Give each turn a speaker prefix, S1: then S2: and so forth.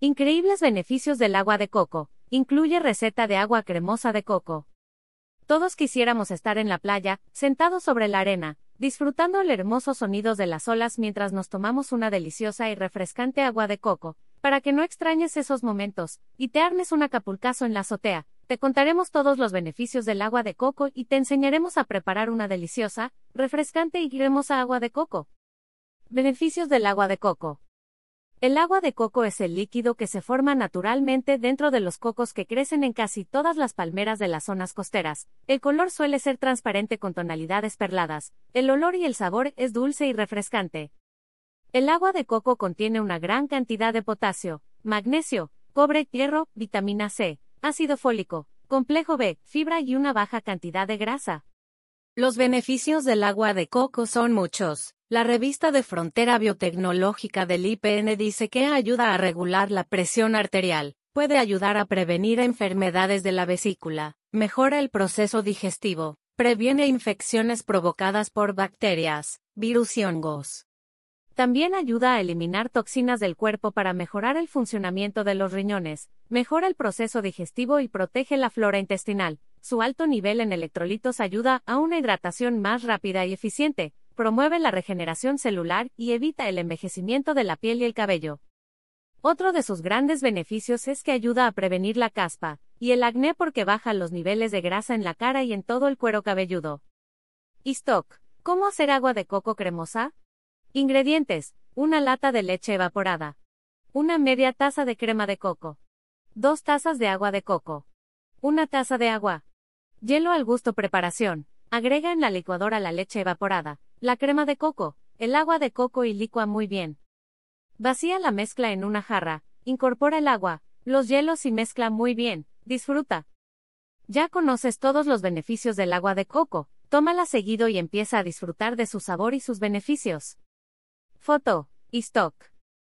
S1: Increíbles beneficios del agua de coco. Incluye receta de agua cremosa de coco. Todos quisiéramos estar en la playa, sentados sobre la arena, disfrutando el hermoso sonidos de las olas mientras nos tomamos una deliciosa y refrescante agua de coco. Para que no extrañes esos momentos, y te armes un acapulcazo en la azotea, te contaremos todos los beneficios del agua de coco y te enseñaremos a preparar una deliciosa, refrescante y cremosa agua de coco. Beneficios del agua de coco. El agua de coco es el líquido que se forma naturalmente dentro de los cocos que crecen en casi todas las palmeras de las zonas costeras. El color suele ser transparente con tonalidades perladas. El olor y el sabor es dulce y refrescante. El agua de coco contiene una gran cantidad de potasio, magnesio, cobre, hierro, vitamina C, ácido fólico, complejo B, fibra y una baja cantidad de grasa.
S2: Los beneficios del agua de coco son muchos. La revista de Frontera Biotecnológica del IPN dice que ayuda a regular la presión arterial, puede ayudar a prevenir enfermedades de la vesícula, mejora el proceso digestivo, previene infecciones provocadas por bacterias, virus y hongos.
S1: También ayuda a eliminar toxinas del cuerpo para mejorar el funcionamiento de los riñones, mejora el proceso digestivo y protege la flora intestinal. Su alto nivel en electrolitos ayuda a una hidratación más rápida y eficiente, promueve la regeneración celular y evita el envejecimiento de la piel y el cabello. Otro de sus grandes beneficios es que ayuda a prevenir la caspa y el acné porque baja los niveles de grasa en la cara y en todo el cuero cabelludo. Stock. ¿Cómo hacer agua de coco cremosa? Ingredientes. Una lata de leche evaporada. Una media taza de crema de coco. Dos tazas de agua de coco. Una taza de agua. Hielo al gusto preparación. Agrega en la licuadora la leche evaporada, la crema de coco, el agua de coco y licua muy bien. Vacía la mezcla en una jarra, incorpora el agua, los hielos y mezcla muy bien. Disfruta. Ya conoces todos los beneficios del agua de coco, tómala seguido y empieza a disfrutar de su sabor y sus beneficios. Foto. Y stock.